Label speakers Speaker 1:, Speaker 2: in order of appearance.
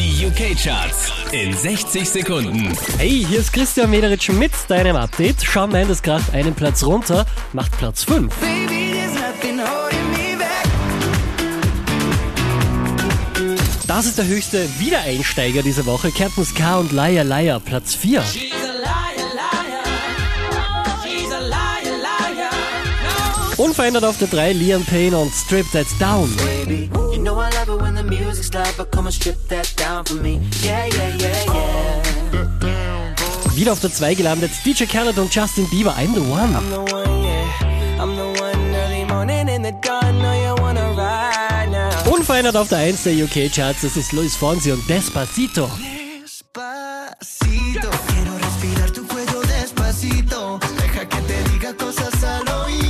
Speaker 1: Die UK-Charts in 60 Sekunden.
Speaker 2: Hey, hier ist Christian Mederitsch mit deinem Update. Shawn Mendes kracht einen Platz runter, macht Platz 5.
Speaker 3: Baby, there's nothing holding me back.
Speaker 2: Das ist der höchste Wiedereinsteiger diese Woche. Captain Ska und Liar Liar, Platz 4.
Speaker 3: She's a liar, liar. She's a liar, liar. No.
Speaker 2: Unverändert auf der 3 Liam Payne und Strip That Down.
Speaker 4: baby. You know I love it when the music's loud, but come and strip that down for me. Yeah, yeah, yeah, yeah.
Speaker 2: Wieder auf der 2 gelandet DJ Khaled und Justin Bieber, I'm the One.
Speaker 4: I'm the one, yeah. I'm the one early morning in the dawn. Know you wanna ride now.
Speaker 2: Unverändert auf der 1 der UK-Charts, das ist Luis Fonsi und Despacito.
Speaker 5: Despacito, quiero respirar tu cuello despacito. Deja que te diga cosas al oído,